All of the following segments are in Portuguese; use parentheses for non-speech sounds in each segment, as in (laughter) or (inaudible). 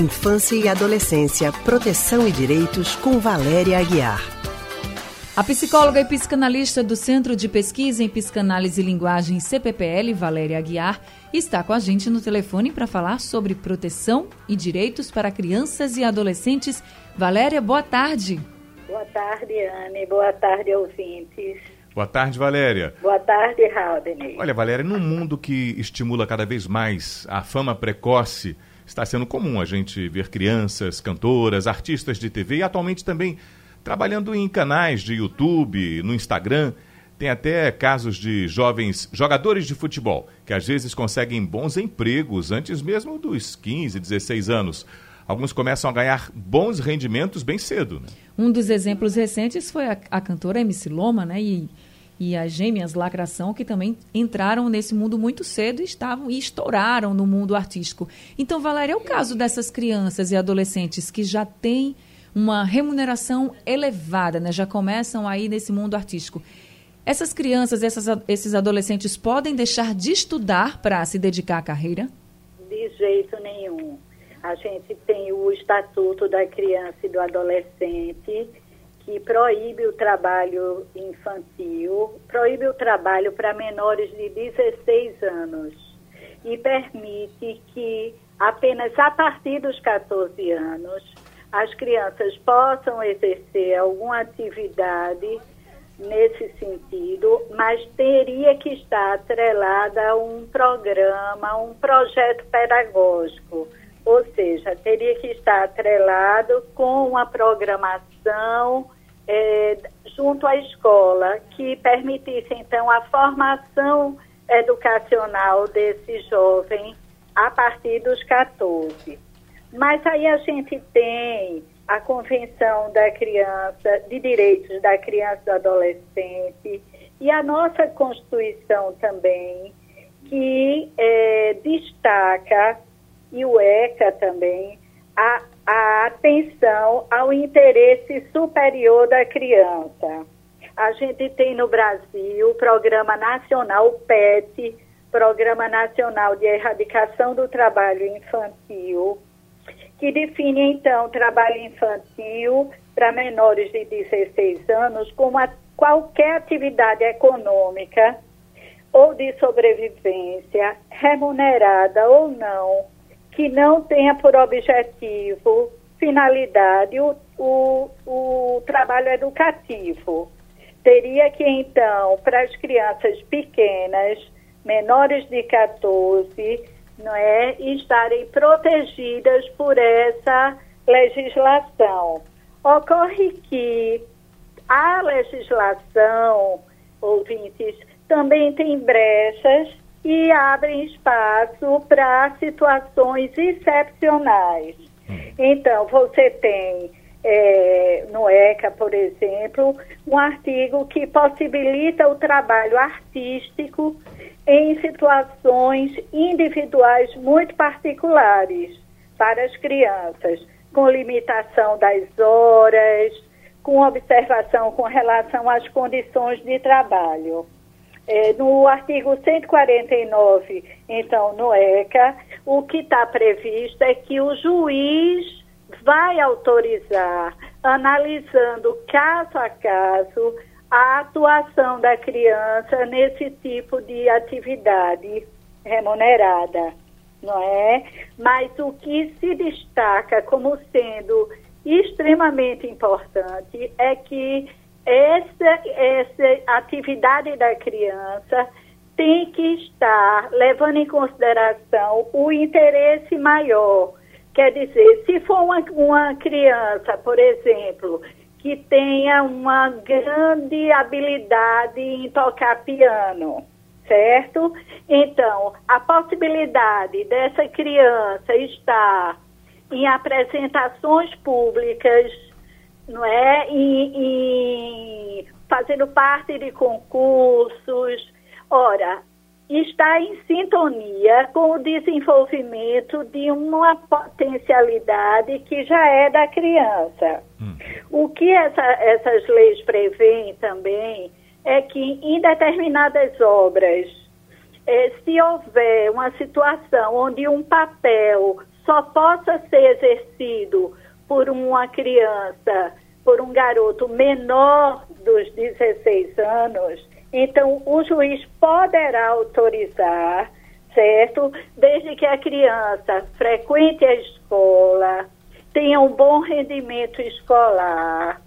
Infância e Adolescência, Proteção e Direitos, com Valéria Aguiar. A psicóloga e psicanalista do Centro de Pesquisa em Psicanálise e Linguagem CPPL, Valéria Aguiar, está com a gente no telefone para falar sobre proteção e direitos para crianças e adolescentes. Valéria, boa tarde. Boa tarde, Anne. Boa tarde, ouvintes. Boa tarde, Valéria. Boa tarde, Haldane. Olha, Valéria, num mundo que estimula cada vez mais a fama precoce, está sendo comum a gente ver crianças, cantoras, artistas de TV e atualmente também trabalhando em canais de YouTube, no Instagram. Tem até casos de jovens jogadores de futebol que às vezes conseguem bons empregos antes mesmo dos 15, 16 anos. Alguns começam a ganhar bons rendimentos bem cedo. Né? Um dos exemplos recentes foi a, a cantora MC Loma, né? E e as gêmeas Lacração, que também entraram nesse mundo muito cedo e estavam e estouraram no mundo artístico. Então, Valéria, é o caso dessas crianças e adolescentes que já têm uma remuneração elevada, né? já começam aí nesse mundo artístico. Essas crianças, essas, esses adolescentes podem deixar de estudar para se dedicar à carreira? De jeito nenhum. A gente tem o Estatuto da Criança e do Adolescente, que proíbe o trabalho infantil, proíbe o trabalho para menores de 16 anos e permite que apenas a partir dos 14 anos as crianças possam exercer alguma atividade nesse sentido, mas teria que estar atrelada a um programa, um projeto pedagógico, ou seja, teria que estar atrelado com uma programação é, junto à escola, que permitisse, então, a formação educacional desse jovem a partir dos 14. Mas aí a gente tem a Convenção da Criança, de Direitos da Criança e do Adolescente, e a nossa Constituição também, que é, destaca, e o ECA também, a a atenção ao interesse superior da criança. A gente tem no Brasil o Programa Nacional PET, Programa Nacional de Erradicação do Trabalho Infantil, que define então trabalho infantil para menores de 16 anos como a, qualquer atividade econômica ou de sobrevivência, remunerada ou não, que não tenha por objetivo, finalidade, o, o, o trabalho educativo. Teria que, então, para as crianças pequenas, menores de 14, não é, estarem protegidas por essa legislação. Ocorre que a legislação, ouvintes, também tem brechas e abrem espaço para situações excepcionais. Hum. Então, você tem é, no ECA, por exemplo, um artigo que possibilita o trabalho artístico em situações individuais muito particulares para as crianças, com limitação das horas, com observação com relação às condições de trabalho. É, no artigo 149, então, no ECA, o que está previsto é que o juiz vai autorizar, analisando caso a caso, a atuação da criança nesse tipo de atividade remunerada, não é? Mas o que se destaca como sendo extremamente importante é que essa, essa atividade da criança tem que estar levando em consideração o interesse maior. Quer dizer, se for uma, uma criança, por exemplo, que tenha uma grande habilidade em tocar piano, certo? Então, a possibilidade dessa criança estar em apresentações públicas não é? E, e fazendo parte de concursos. Ora, está em sintonia com o desenvolvimento de uma potencialidade que já é da criança. Hum. O que essa, essas leis prevêem também é que em determinadas obras, eh, se houver uma situação onde um papel só possa ser exercido por uma criança, por um garoto menor dos 16 anos, então o juiz poderá autorizar, certo? Desde que a criança frequente a escola, tenha um bom rendimento escolar,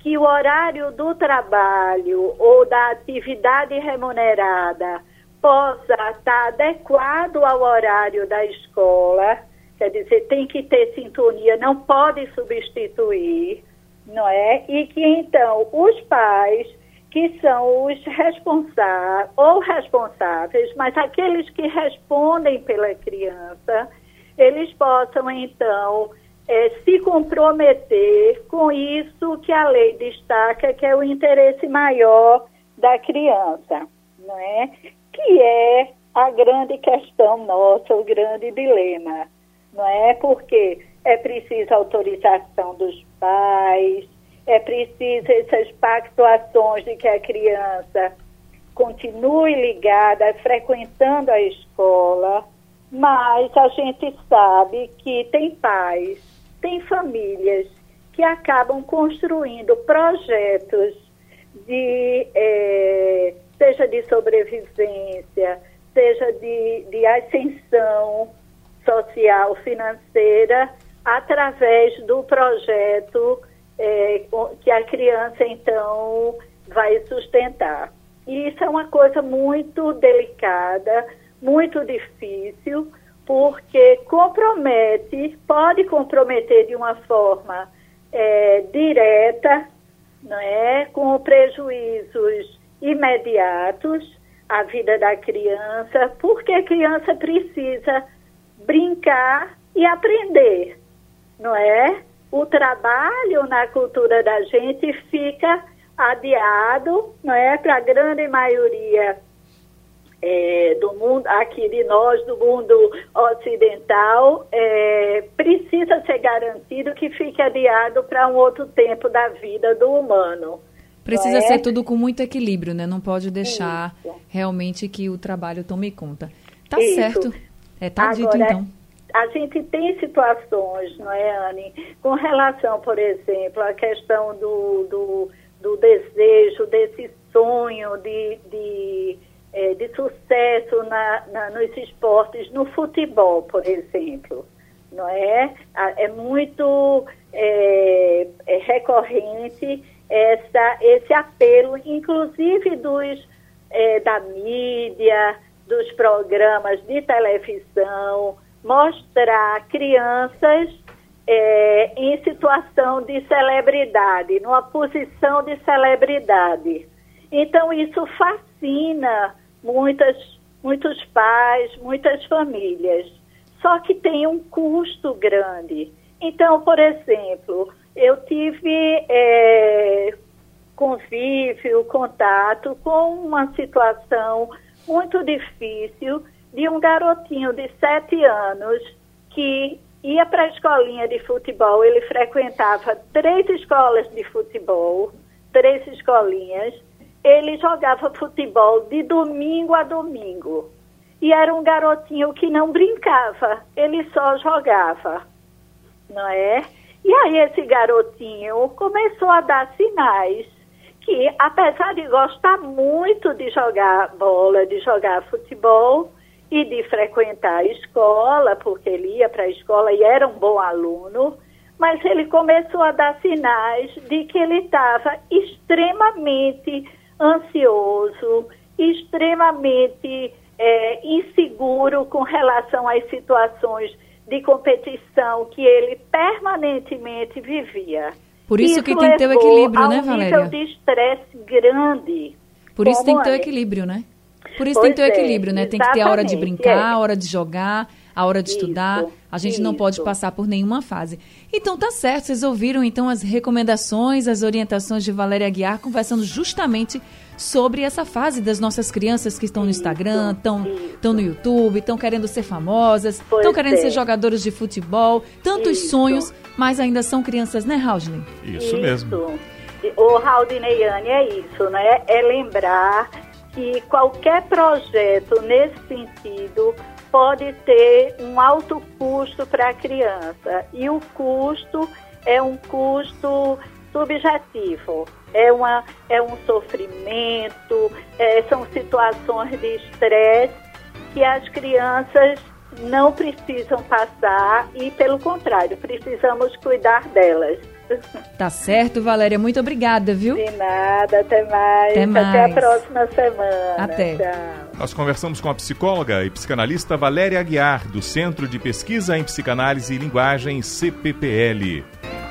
que o horário do trabalho ou da atividade remunerada possa estar adequado ao horário da escola, quer dizer, tem que ter sintonia, não pode substituir, não é? E que então os pais que são os responsáveis ou responsáveis, mas aqueles que respondem pela criança, eles possam então é, se comprometer com isso que a lei destaca, que é o interesse maior da criança, não é? Que é a grande questão nossa, o grande dilema, não é? Porque é preciso autorização dos pais, é preciso essas pactuações de que a criança continue ligada, frequentando a escola, mas a gente sabe que tem pais tem famílias que acabam construindo projetos de, é, seja de sobrevivência, seja de, de ascensão social, financeira, através do projeto é, que a criança, então, vai sustentar. E isso é uma coisa muito delicada, muito difícil, porque compromete, pode comprometer de uma forma é, direta, não é, com prejuízos imediatos à vida da criança, porque a criança precisa brincar e aprender, não é? O trabalho na cultura da gente fica adiado, não é? Para a grande maioria é, do mundo, aqui de nós, do mundo ocidental, é, precisa ser garantido que fique adiado para um outro tempo da vida do humano. Precisa é? ser tudo com muito equilíbrio, né? Não pode deixar Isso. realmente que o trabalho tome conta. Tá Isso. certo. É, tá Agora, dito então. A gente tem situações, não é, Anne, com relação, por exemplo, à questão do, do, do desejo, desse sonho de, de é, de sucesso na, na, nos esportes, no futebol, por exemplo. Não é? É muito é, é recorrente essa, esse apelo, inclusive dos, é, da mídia, dos programas de televisão, mostrar crianças é, em situação de celebridade, numa posição de celebridade. Então, isso fascina muitas, muitos pais, muitas famílias. Só que tem um custo grande. Então, por exemplo, eu tive é, convívio, contato com uma situação muito difícil de um garotinho de sete anos que ia para a escolinha de futebol. Ele frequentava três escolas de futebol, três escolinhas, ele jogava futebol de domingo a domingo. E era um garotinho que não brincava, ele só jogava, não é? E aí esse garotinho começou a dar sinais que, apesar de gostar muito de jogar bola, de jogar futebol e de frequentar a escola, porque ele ia para a escola e era um bom aluno, mas ele começou a dar sinais de que ele estava extremamente ansioso, extremamente é, inseguro com relação às situações de competição que ele permanentemente vivia. Por isso, isso que tem que ter o equilíbrio, né, Valéria? Um nível de estresse grande. Por isso tem que ter o equilíbrio, né? Por isso pois tem que ter o equilíbrio, é, né? Tem que ter a hora de brincar, é. a hora de jogar, a hora de isso, estudar. A gente isso. não pode passar por nenhuma fase. Então tá certo, vocês ouviram então as recomendações, as orientações de Valéria Aguiar conversando justamente sobre essa fase das nossas crianças que estão no Instagram, estão, estão no YouTube, estão querendo ser famosas, estão querendo é. ser jogadoras de futebol, tantos isso. sonhos, mas ainda são crianças, né, Raudney? Isso, isso. mesmo. O Raudneyane é isso, né? É lembrar que qualquer projeto nesse sentido pode ter um alto custo para a criança. E o custo é um custo subjetivo. É, uma, é um sofrimento, é, são situações de estresse que as crianças não precisam passar e, pelo contrário, precisamos cuidar delas. (laughs) Tá certo, Valéria. Muito obrigada, viu? De nada, até mais. Até, mais. até a próxima semana. Até. Tchau. Nós conversamos com a psicóloga e psicanalista Valéria Aguiar, do Centro de Pesquisa em Psicanálise e Linguagem, CPPL.